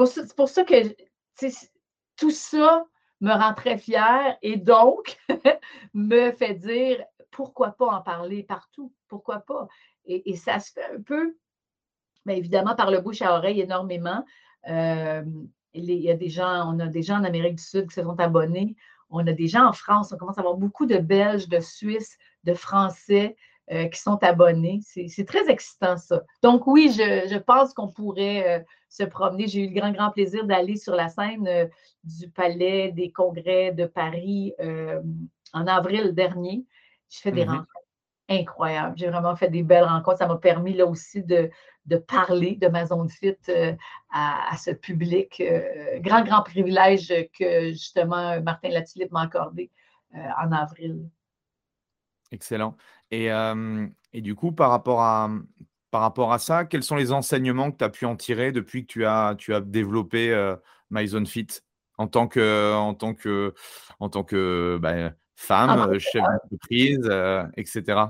c'est pour ça que tout ça me rend très fière et donc me fait dire pourquoi pas en parler partout? Pourquoi pas? Et, ça se fait un peu, évidemment, par le bouche à oreille énormément. Euh, il y a des gens, on a des gens en Amérique du Sud qui se sont abonnés. On a des gens en France, on commence à avoir beaucoup de Belges, de Suisses, de Français euh, qui sont abonnés. C'est très excitant, ça. Donc, oui, je, pense qu'on pourrait euh, se promener. J'ai eu le grand, grand plaisir d'aller sur la scène euh, du Palais des Congrès de Paris en avril dernier. Je fais des mm-hmm. rencontres incroyables. J'ai vraiment fait des belles rencontres. Ça m'a permis là aussi de, de parler de ma zone fit euh, à, ce public. Euh, grand, grand privilège que justement Martin Latulippe m'a accordé euh, en avril. Excellent. Et, et, du coup, par rapport, à, par rapport à ça, quels sont les enseignements que tu as pu en tirer depuis que tu as, tu as développé My Zone Fit? En tant que, en tant que, en tant que ben, femme, ah, chef d'entreprise, etc.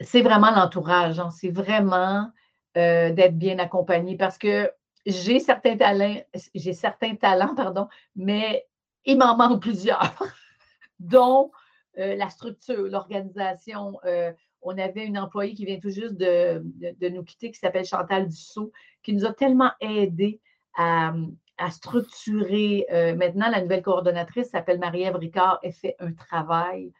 C'est vraiment l'entourage. Hein. C'est vraiment euh, d'être bien accompagnée parce que j'ai certains talents, j'ai certains talents, pardon, mais il m'en manque plusieurs, dont euh, la structure, l'organisation. Euh, on avait une employée qui vient tout juste de, nous quitter, qui s'appelle Chantal Dussault, qui nous a tellement aidé à, structurer. maintenant, la nouvelle coordonnatrice s'appelle Marie-Ève Ricard. Elle fait un travail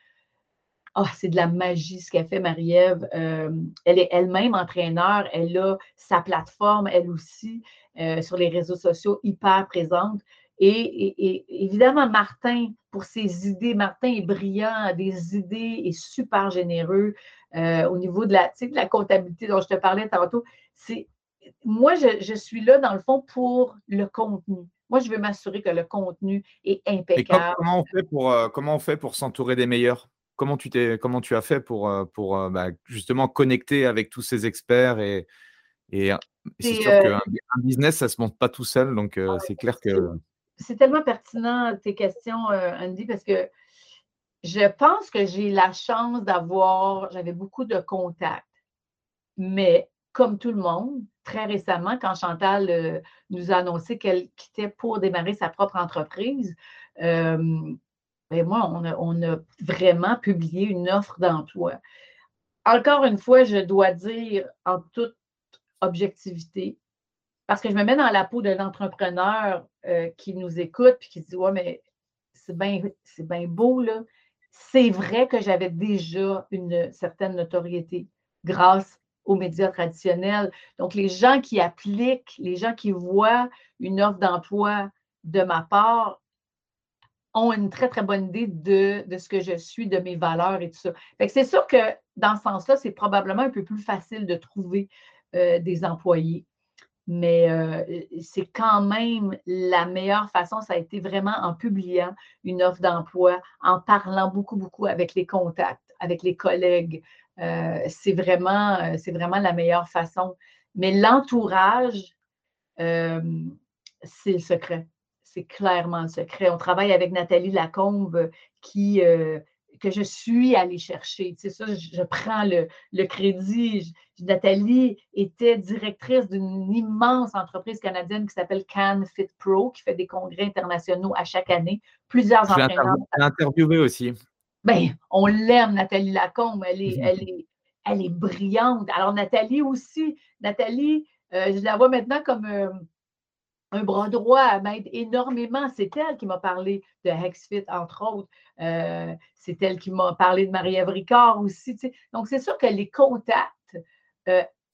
oh, c'est de la magie ce qu'elle fait, Marie-Ève. Euh, elle est elle-même entraîneur, elle a sa plateforme, elle aussi, euh, sur les réseaux sociaux, hyper présente. Et, évidemment, Martin, pour ses idées, Martin est brillant, des idées, est super généreux euh, au niveau de la, de la comptabilité dont je te parlais tantôt. C'est, moi, je, suis là, dans le fond, pour le contenu. Moi, je veux m'assurer que le contenu est impeccable. comment, on fait pour, comment on fait pour s'entourer des meilleurs? comment tu, t'es, comment tu as fait pour, euh, pour euh, bah, justement connecter avec tous ces experts et, et c'est sûr euh qu'un business, ça ne se monte pas tout seul, donc c'est clair que... C'est tellement pertinent tes questions, Andy, parce que je pense que j'ai la chance d'avoir, j'avais beaucoup de contacts, mais comme tout le monde, très récemment, quand Chantal nous a annoncé qu'elle quittait pour démarrer sa propre entreprise, ben moi, on a, vraiment publié une offre d'emploi. Encore une fois, je dois dire en toute objectivité, parce que je me mets dans la peau d'un entrepreneur qui nous écoute et qui dit Ouais, mais c'est bien bien beau, là. C'est vrai que j'avais déjà une certaine notoriété grâce aux médias traditionnels. Donc, les gens qui appliquent, les gens qui voient une offre d'emploi de ma part ont une très, très bonne idée de, ce que je suis, de mes valeurs et tout ça. c'est sûr que dans ce sens-là, c'est probablement un peu plus facile de trouver euh, des employés. Mais euh, c'est quand même la meilleure façon, ça a été vraiment en publiant une offre d'emploi, en parlant beaucoup, beaucoup avec les contacts, avec les collègues, euh, c'est vraiment, euh, vraiment la meilleure façon. Mais l'entourage, euh, c'est le secret. C'est clairement le secret. On travaille avec Nathalie Lacombe qui, que je suis allée chercher. Tu sais, ça, je, prends le, crédit. Nathalie était directrice d'une immense entreprise canadienne qui s'appelle Can Fit Pro, qui fait des congrès internationaux à chaque année. Plusieurs entraîneurs. Je interviewé aussi. Ben, on l'aime, Nathalie Lacombe, elle est, elle, est, elle est brillante. Alors, Nathalie aussi, Nathalie, euh, je la vois maintenant comme euh, un bras droit, elle m'aide énormément. C'est elle qui m'a parlé de HexFit, entre autres. Euh, c'est elle qui m'a parlé de Marie-Ève Ricard aussi. Donc, c'est sûr que les contacts,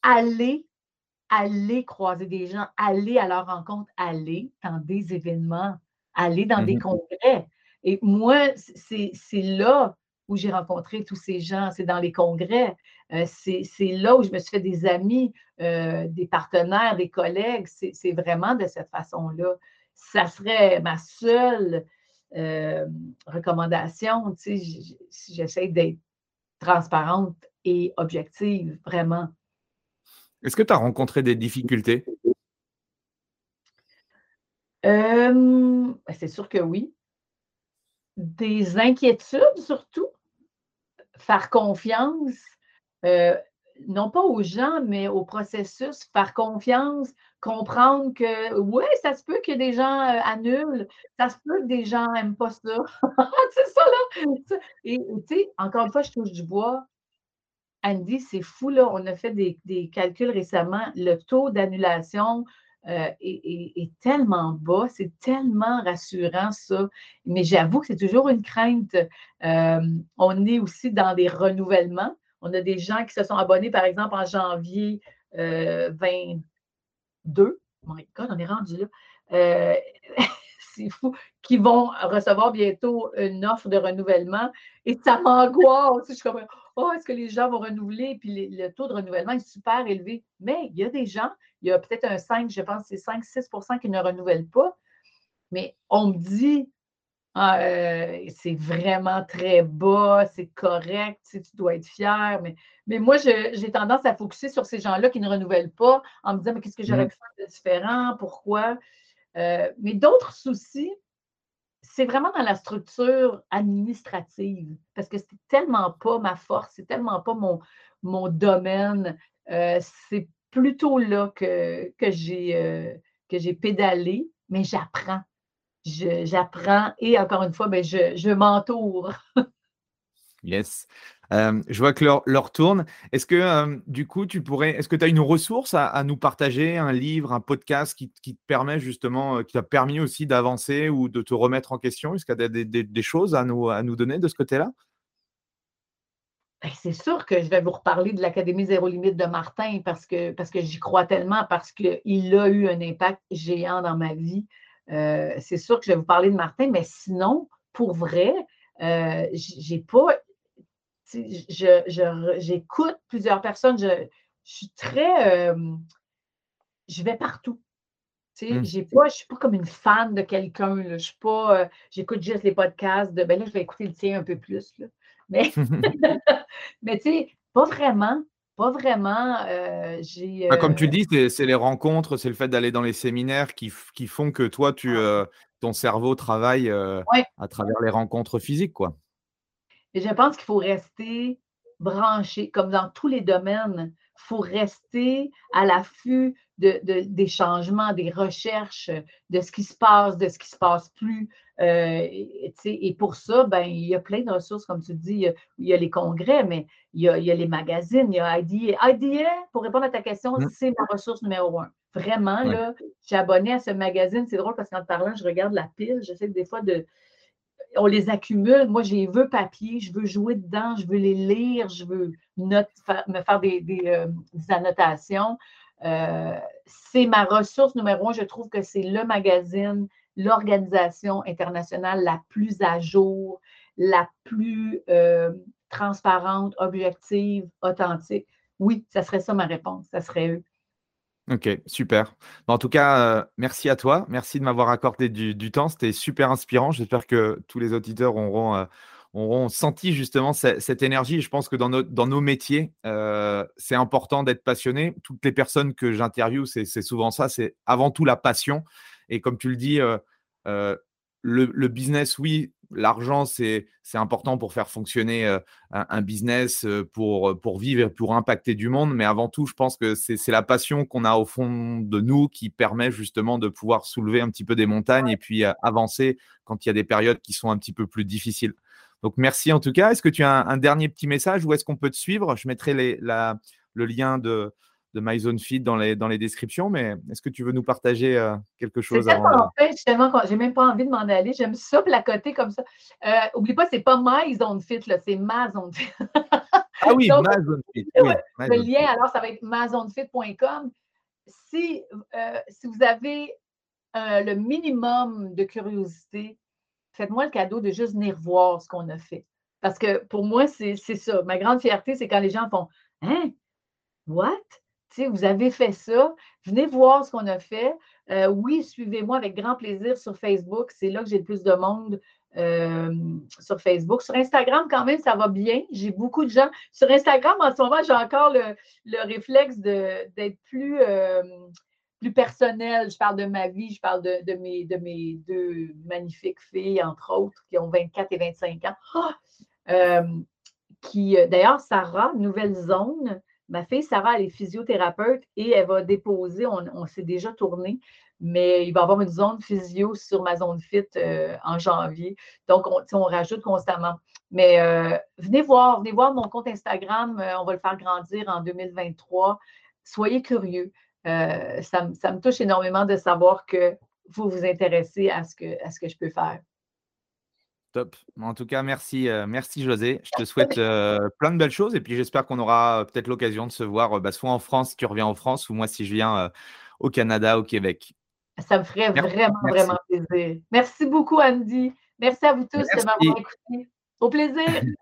aller, aller croiser des gens, aller à leur rencontre, aller dans des événements, aller dans des mmh congrès. Et moi, c'est là où j'ai rencontré tous ces gens, c'est dans les congrès. Euh, c'est là où je me suis fait des amis, euh, des partenaires, des collègues. C'est vraiment de cette façon-là. Ça serait ma seule euh, recommandation, si j'essaie d'être transparente et objective, vraiment. Est-ce que tu as rencontré des difficultés? Ben, c'est sûr que oui des inquiétudes surtout, faire confiance, euh, non pas aux gens, mais au processus, faire confiance, comprendre que oui, ça se peut que des gens euh, annulent, ça se peut que des gens n'aiment pas ça. c'est ça, là. Et tu sais, encore une fois, je touche du bois. Andy, c'est fou, là. On a fait des, des calculs récemment. Le taux d'annulation euh, est, tellement bas, c'est tellement rassurant ça. Mais j'avoue que c'est toujours une crainte. Euh, on est aussi dans des renouvellements. On a des gens qui se sont abonnés, par exemple, en janvier 22. Euh, my God, on est rendu là. qui vont recevoir bientôt une offre de renouvellement. Et ça m'angoisse. Je suis comme, oh, est-ce que les gens vont renouveler? Puis le taux de renouvellement est super élevé. Mais il y a des gens il y a peut-être un 5, je pense c'est 5-6% qui ne renouvellent pas. Mais on me dit, ah, euh, c'est vraiment très bas, c'est correct, tu, dois être fier. Mais, mais moi, j'ai tendance à focuser sur ces gens-là qui ne renouvellent pas en me disant, mais qu'est-ce que j'aurais mmh. pu faire de différent? Pourquoi? Euh, mais d'autres soucis, c'est vraiment dans la structure administrative, parce que c'est tellement pas ma force, c'est tellement pas mon, mon domaine. Euh, c'est plutôt là que, que j'ai euh, pédalé, mais j'apprends. J'apprends et encore une fois, ben, je, je m'entoure. yes. Euh, je vois que l'heure tourne. Est-ce que euh, du coup, tu pourrais, est-ce que tu as une ressource à, nous partager, un livre, un podcast qui, te permet justement, qui t'a permis aussi d'avancer ou de te remettre en question? Est-ce qu'il y a des, choses à nous, à nous donner de ce côté-là? Ben, c'est sûr que je vais vous reparler de l'Académie Zéro Limite de Martin parce que, parce que j'y crois tellement, parce qu'il a eu un impact géant dans ma vie. Euh, c'est sûr que je vais vous parler de Martin, mais sinon, pour vrai, euh, j'ai pas. J'écoute plusieurs personnes. Je, suis très. Euh, je vais partout. Mmh. J'ai pas, je ne suis pas comme une fan de quelqu'un. Je suis pas. J'écoute juste les podcasts de ben là, je vais écouter le tien un peu plus. Là. Mais, mais tu sais, pas vraiment. Pas vraiment. Euh, j'ai, bah, comme tu euh dis, c'est, les rencontres, c'est le fait d'aller dans les séminaires qui, qui font que toi, tu, euh, ton cerveau travaille à travers les rencontres physiques. Quoi. Et je pense qu'il faut rester branché, comme dans tous les domaines, il faut rester à l'affût de, des changements, des recherches, de ce qui se passe, de ce qui ne se passe plus. Euh, et, pour ça, ben, il y a plein de ressources, comme tu dis, il y a, les congrès, mais il y a, les magazines, il y a IDA. IDA, pour répondre à ta question, mmh. c'est ma ressource numéro un. Vraiment, là, je suis abonnée à ce magazine. C'est drôle parce qu'en parlant, je regarde la pile. J'essaie des fois de. On les accumule. Moi, j'ai veux papier, je veux jouer dedans, je veux les lire, je veux me faire des, euh, annotations. Euh, c'est ma ressource numéro un. Je trouve que c'est le magazine, l'organisation internationale la plus à jour, la plus euh, transparente, objective, authentique. Oui, ça serait ça ma réponse. Ça serait eux. Ok, super. En tout cas, euh, merci à toi. Merci de m'avoir accordé du, temps. C'était super inspirant. J'espère que tous les auditeurs auront, euh, senti justement cette, énergie. Je pense que dans, dans nos métiers, euh, c'est important d'être passionné. Toutes les personnes que j'interviewe, c'est souvent ça. C'est avant tout la passion. Et comme tu le dis, le, business, oui, l'argent, c'est important pour faire fonctionner euh, un, business, pour, pour vivre et pour impacter du monde. Mais avant tout, je pense que c'est la passion qu'on a au fond de nous qui permet justement de pouvoir soulever un petit peu des montagnes et puis euh, avancer quand il y a des périodes qui sont un petit peu plus difficiles. Donc, merci en tout cas. Est-ce que tu as un, dernier petit message ou est-ce qu'on peut te suivre? Je mettrai les, la, le lien de, de MyZoneFeed dans les, dans les descriptions, mais est-ce que tu veux nous partager euh, quelque chose avant En fait, justement, j'ai même pas envie de m'en aller. J'aime ça placoter comme ça. Euh, oublie pas, c'est pas MyZoneFit, c'est MaZoneFit. ah oui, MaZoneFit. le lien, alors, ça va être mazonefit.com. Si, euh, si vous avez le minimum de curiosité, faites-moi le cadeau de juste venir voir ce qu'on a fait. Parce que pour moi, c'est ça. Ma grande fierté, c'est quand les gens font Hein? What? Vous avez fait ça, venez voir ce qu'on a fait. Euh, oui, suivez-moi avec grand plaisir sur Facebook. C'est là que j'ai le plus de monde euh, sur Facebook. Sur Instagram, quand même, ça va bien. J'ai beaucoup de gens. Sur Instagram, en ce moment, j'ai encore le, réflexe d'être plus, euh, plus personnel. Je parle de ma vie, je parle de, mes, de mes deux magnifiques filles, entre autres, qui ont 24 et 25 ans. Ah! qui, d'ailleurs, Sarah, Nouvelle Zone, Ma fille Sarah, elle est physiothérapeute et elle va déposer, on, s'est déjà tourné, mais il va y avoir une zone physio sur ma zone fit euh, en janvier. Donc, on, rajoute constamment. Mais euh, venez voir, venez voir mon compte Instagram. Euh, on va le faire grandir en 2023. Soyez curieux. Ça, me touche énormément de savoir que vous vous intéressez à ce que je peux faire. Top. En tout cas, merci, euh, merci José. Je te souhaite euh, plein de belles choses et puis j'espère qu'on aura euh, peut-être l'occasion de se voir bah, soit en France si tu reviens en France ou moi si je viens au Canada, au Québec. Ça me ferait vraiment, vraiment plaisir. Merci beaucoup, Andy. Merci à vous tous de m'avoir écouté. Au plaisir.